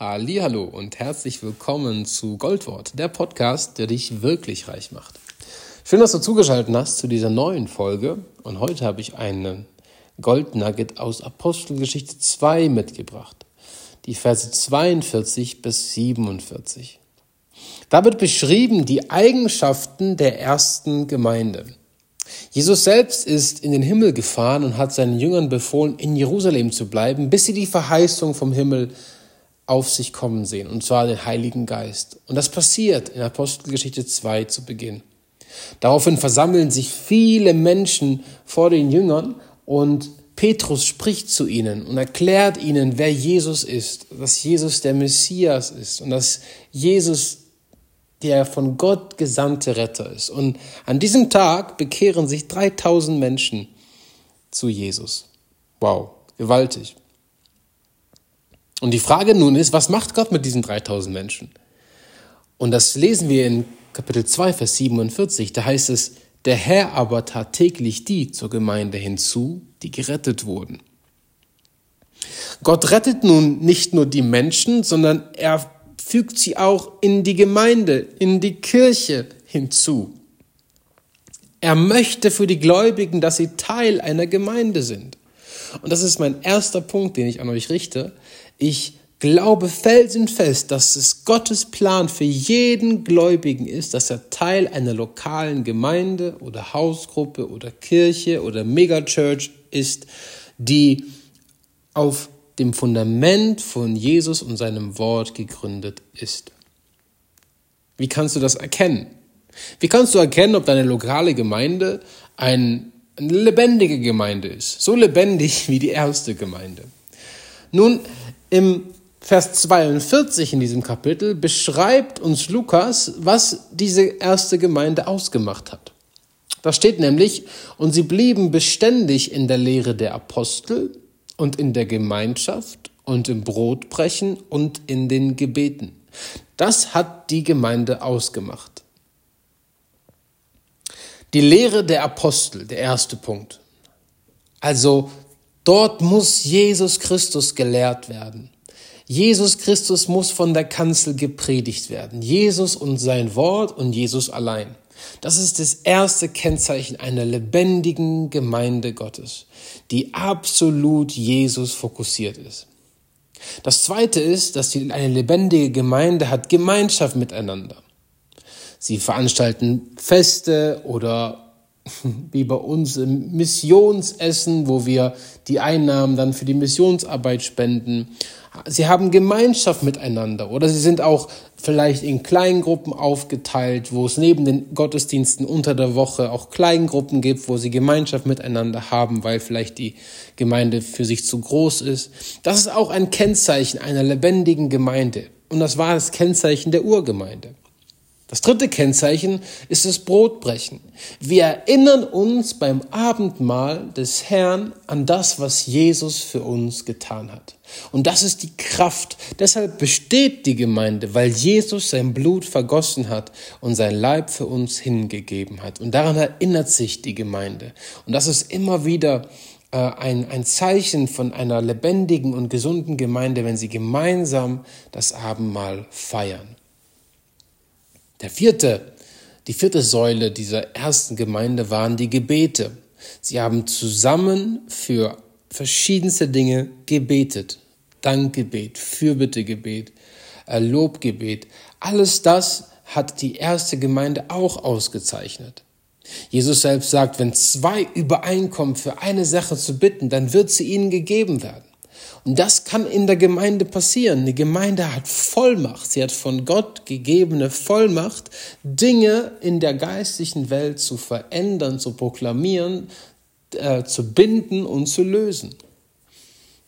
Hallo und herzlich willkommen zu Goldwort, der Podcast, der dich wirklich reich macht. Schön, dass du zugeschaltet hast zu dieser neuen Folge und heute habe ich einen Goldnugget aus Apostelgeschichte 2 mitgebracht. Die Verse 42 bis 47. Da wird beschrieben die Eigenschaften der ersten Gemeinde. Jesus selbst ist in den Himmel gefahren und hat seinen Jüngern befohlen, in Jerusalem zu bleiben, bis sie die Verheißung vom Himmel auf sich kommen sehen, und zwar den Heiligen Geist. Und das passiert in Apostelgeschichte 2 zu Beginn. Daraufhin versammeln sich viele Menschen vor den Jüngern und Petrus spricht zu ihnen und erklärt ihnen, wer Jesus ist, dass Jesus der Messias ist und dass Jesus der von Gott gesandte Retter ist. Und an diesem Tag bekehren sich 3000 Menschen zu Jesus. Wow, gewaltig. Und die Frage nun ist, was macht Gott mit diesen 3000 Menschen? Und das lesen wir in Kapitel 2, Vers 47. Da heißt es, der Herr aber tat täglich die zur Gemeinde hinzu, die gerettet wurden. Gott rettet nun nicht nur die Menschen, sondern er fügt sie auch in die Gemeinde, in die Kirche hinzu. Er möchte für die Gläubigen, dass sie Teil einer Gemeinde sind. Und das ist mein erster Punkt, den ich an euch richte. Ich glaube felsenfest, dass es Gottes Plan für jeden Gläubigen ist, dass er Teil einer lokalen Gemeinde oder Hausgruppe oder Kirche oder Megachurch ist, die auf dem Fundament von Jesus und seinem Wort gegründet ist. Wie kannst du das erkennen? Wie kannst du erkennen, ob deine lokale Gemeinde ein, eine lebendige Gemeinde ist? So lebendig wie die erste Gemeinde. Nun, im Vers 42 in diesem Kapitel beschreibt uns Lukas, was diese erste Gemeinde ausgemacht hat. Da steht nämlich, und sie blieben beständig in der Lehre der Apostel und in der Gemeinschaft und im Brotbrechen und in den Gebeten. Das hat die Gemeinde ausgemacht. Die Lehre der Apostel, der erste Punkt. Also Dort muss Jesus Christus gelehrt werden. Jesus Christus muss von der Kanzel gepredigt werden. Jesus und sein Wort und Jesus allein. Das ist das erste Kennzeichen einer lebendigen Gemeinde Gottes, die absolut Jesus fokussiert ist. Das zweite ist, dass eine lebendige Gemeinde hat Gemeinschaft miteinander. Sie veranstalten Feste oder wie bei uns im Missionsessen, wo wir die Einnahmen dann für die Missionsarbeit spenden. Sie haben Gemeinschaft miteinander oder sie sind auch vielleicht in Kleingruppen aufgeteilt, wo es neben den Gottesdiensten unter der Woche auch Kleingruppen gibt, wo sie Gemeinschaft miteinander haben, weil vielleicht die Gemeinde für sich zu groß ist. Das ist auch ein Kennzeichen einer lebendigen Gemeinde. Und das war das Kennzeichen der Urgemeinde. Das dritte Kennzeichen ist das Brotbrechen. Wir erinnern uns beim Abendmahl des Herrn an das, was Jesus für uns getan hat. Und das ist die Kraft. Deshalb besteht die Gemeinde, weil Jesus sein Blut vergossen hat und sein Leib für uns hingegeben hat. Und daran erinnert sich die Gemeinde. Und das ist immer wieder äh, ein, ein Zeichen von einer lebendigen und gesunden Gemeinde, wenn sie gemeinsam das Abendmahl feiern. Der vierte, die vierte Säule dieser ersten Gemeinde waren die Gebete. Sie haben zusammen für verschiedenste Dinge gebetet. Dankgebet, Fürbittegebet, äh, Lobgebet. Alles das hat die erste Gemeinde auch ausgezeichnet. Jesus selbst sagt, wenn zwei übereinkommen, für eine Sache zu bitten, dann wird sie ihnen gegeben werden. Und das kann in der Gemeinde passieren. Die Gemeinde hat Vollmacht. Sie hat von Gott gegebene Vollmacht, Dinge in der geistlichen Welt zu verändern, zu proklamieren, äh, zu binden und zu lösen.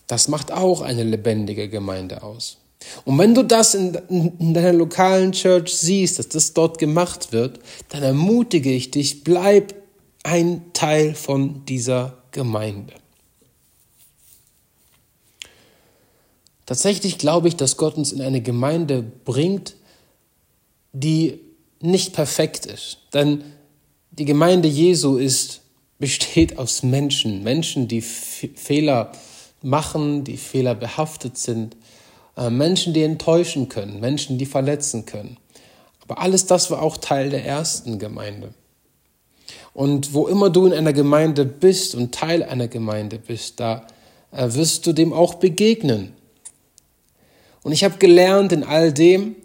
Das macht auch eine lebendige Gemeinde aus. Und wenn du das in, in, deiner lokalen Church siehst, dass das dort gemacht wird, dann ermutige ich dich, bleib ein Teil von dieser Gemeinde. Tatsächlich glaube ich, dass Gott uns in eine Gemeinde bringt, die nicht perfekt ist. Denn die Gemeinde Jesu ist, besteht aus Menschen, Menschen, die Fehler machen, die Fehler behaftet sind. äh, Menschen, die enttäuschen können, Menschen, die verletzen können. Aber alles das war auch Teil der ersten Gemeinde. Und wo immer du in einer Gemeinde bist und Teil einer Gemeinde bist, da äh, wirst du dem auch begegnen. Und ich habe gelernt, in all dem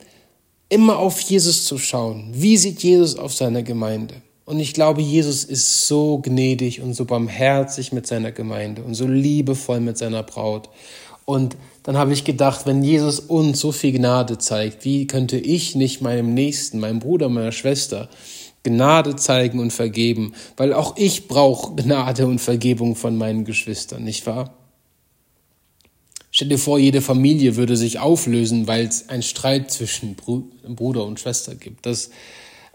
immer auf Jesus zu schauen. Wie sieht Jesus auf seine Gemeinde? Und ich glaube, Jesus ist so gnädig und so barmherzig mit seiner Gemeinde und so liebevoll mit seiner Braut. Und dann habe ich gedacht, wenn Jesus uns so viel Gnade zeigt, wie könnte ich nicht meinem Nächsten, meinem Bruder, meiner Schwester Gnade zeigen und vergeben? Weil auch ich brauche Gnade und Vergebung von meinen Geschwistern, nicht wahr? Stell dir vor, jede Familie würde sich auflösen, weil es einen Streit zwischen Bruder und Schwester gibt. Das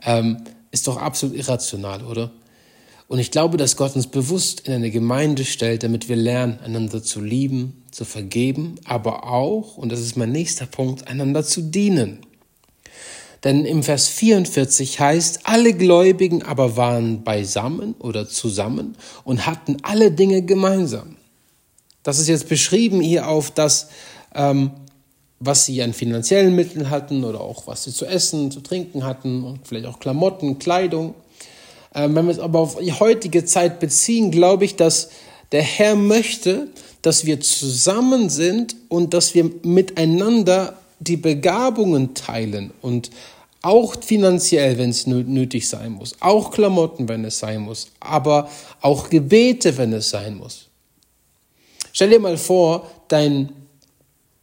ähm, ist doch absolut irrational, oder? Und ich glaube, dass Gott uns bewusst in eine Gemeinde stellt, damit wir lernen, einander zu lieben, zu vergeben, aber auch, und das ist mein nächster Punkt, einander zu dienen. Denn im Vers 44 heißt, alle Gläubigen aber waren beisammen oder zusammen und hatten alle Dinge gemeinsam. Das ist jetzt beschrieben hier auf das, ähm, was sie an finanziellen Mitteln hatten oder auch was sie zu essen, zu trinken hatten und vielleicht auch Klamotten, Kleidung. Ähm, wenn wir es aber auf die heutige Zeit beziehen, glaube ich, dass der Herr möchte, dass wir zusammen sind und dass wir miteinander die Begabungen teilen und auch finanziell, wenn es nötig sein muss, auch Klamotten, wenn es sein muss, aber auch Gebete, wenn es sein muss. Stell dir mal vor, dein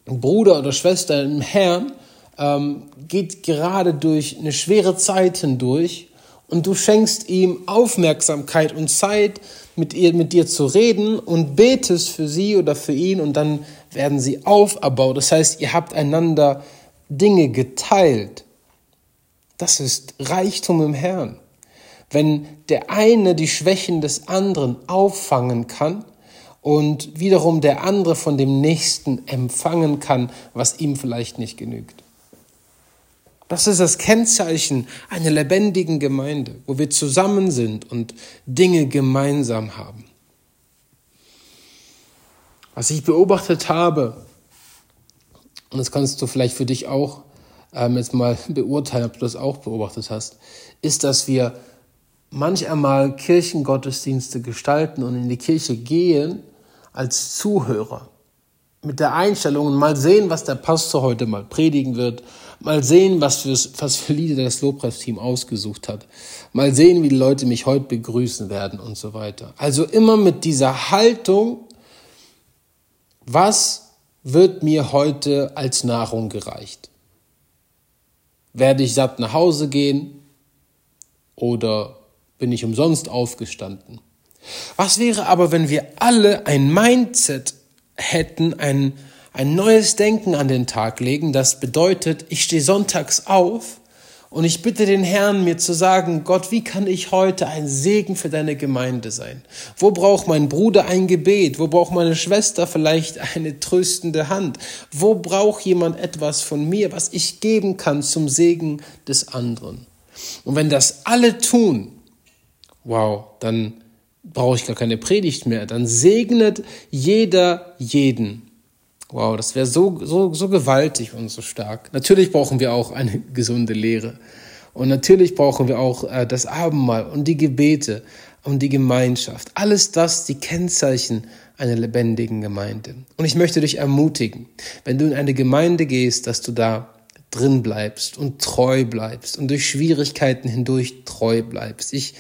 Bruder oder Schwester im Herrn ähm, geht gerade durch eine schwere Zeit hindurch und du schenkst ihm Aufmerksamkeit und Zeit, mit, ihr, mit dir zu reden und betest für sie oder für ihn und dann werden sie auferbaut. Das heißt, ihr habt einander Dinge geteilt. Das ist Reichtum im Herrn. Wenn der eine die Schwächen des anderen auffangen kann, und wiederum der andere von dem Nächsten empfangen kann, was ihm vielleicht nicht genügt. Das ist das Kennzeichen einer lebendigen Gemeinde, wo wir zusammen sind und Dinge gemeinsam haben. Was ich beobachtet habe, und das kannst du vielleicht für dich auch ähm, jetzt mal beurteilen, ob du das auch beobachtet hast, ist, dass wir manch einmal Kirchengottesdienste gestalten und in die Kirche gehen als Zuhörer mit der Einstellung mal sehen, was der Pastor heute mal predigen wird, mal sehen, was für, was für Lieder das Lobpreisteam ausgesucht hat, mal sehen, wie die Leute mich heute begrüßen werden und so weiter. Also immer mit dieser Haltung, was wird mir heute als Nahrung gereicht? Werde ich satt nach Hause gehen oder bin ich umsonst aufgestanden? Was wäre aber, wenn wir alle ein Mindset hätten, ein, ein neues Denken an den Tag legen, das bedeutet, ich stehe sonntags auf und ich bitte den Herrn, mir zu sagen, Gott, wie kann ich heute ein Segen für deine Gemeinde sein? Wo braucht mein Bruder ein Gebet? Wo braucht meine Schwester vielleicht eine tröstende Hand? Wo braucht jemand etwas von mir, was ich geben kann zum Segen des anderen? Und wenn das alle tun, wow, dann brauche ich gar keine Predigt mehr. Dann segnet jeder jeden. Wow, das wäre so, so, so gewaltig und so stark. Natürlich brauchen wir auch eine gesunde Lehre. Und natürlich brauchen wir auch äh, das Abendmahl und die Gebete und die Gemeinschaft. Alles das, die Kennzeichen einer lebendigen Gemeinde. Und ich möchte dich ermutigen, wenn du in eine Gemeinde gehst, dass du da drin bleibst und treu bleibst und durch Schwierigkeiten hindurch treu bleibst. Ich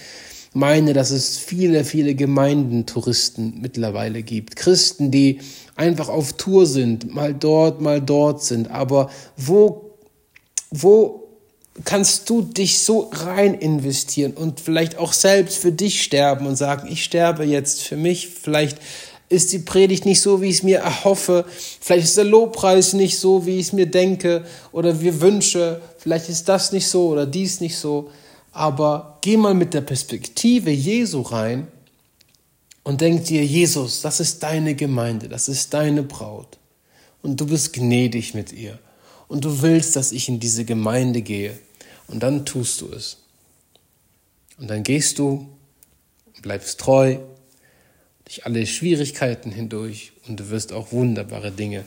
meine, dass es viele, viele Gemeindentouristen mittlerweile gibt. Christen, die einfach auf Tour sind, mal dort, mal dort sind. Aber wo, wo kannst du dich so rein investieren und vielleicht auch selbst für dich sterben und sagen, ich sterbe jetzt für mich, vielleicht ist die Predigt nicht so, wie ich es mir erhoffe, vielleicht ist der Lobpreis nicht so, wie ich es mir denke. Oder wir wünsche, vielleicht ist das nicht so oder dies nicht so aber geh mal mit der Perspektive Jesu rein und denk dir, Jesus, das ist deine Gemeinde, das ist deine Braut. Und du bist gnädig mit ihr. Und du willst, dass ich in diese Gemeinde gehe. Und dann tust du es. Und dann gehst du bleibst treu durch alle Schwierigkeiten hindurch und du wirst auch wunderbare Dinge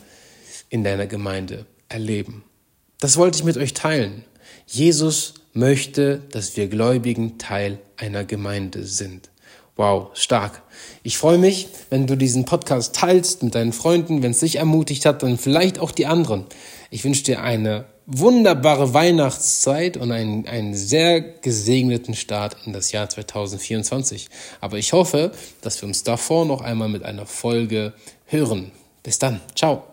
in deiner Gemeinde erleben. Das wollte ich mit euch teilen. Jesus möchte, dass wir Gläubigen Teil einer Gemeinde sind. Wow, stark. Ich freue mich, wenn du diesen Podcast teilst mit deinen Freunden, wenn es dich ermutigt hat, dann vielleicht auch die anderen. Ich wünsche dir eine wunderbare Weihnachtszeit und einen, einen sehr gesegneten Start in das Jahr 2024. Aber ich hoffe, dass wir uns davor noch einmal mit einer Folge hören. Bis dann. Ciao.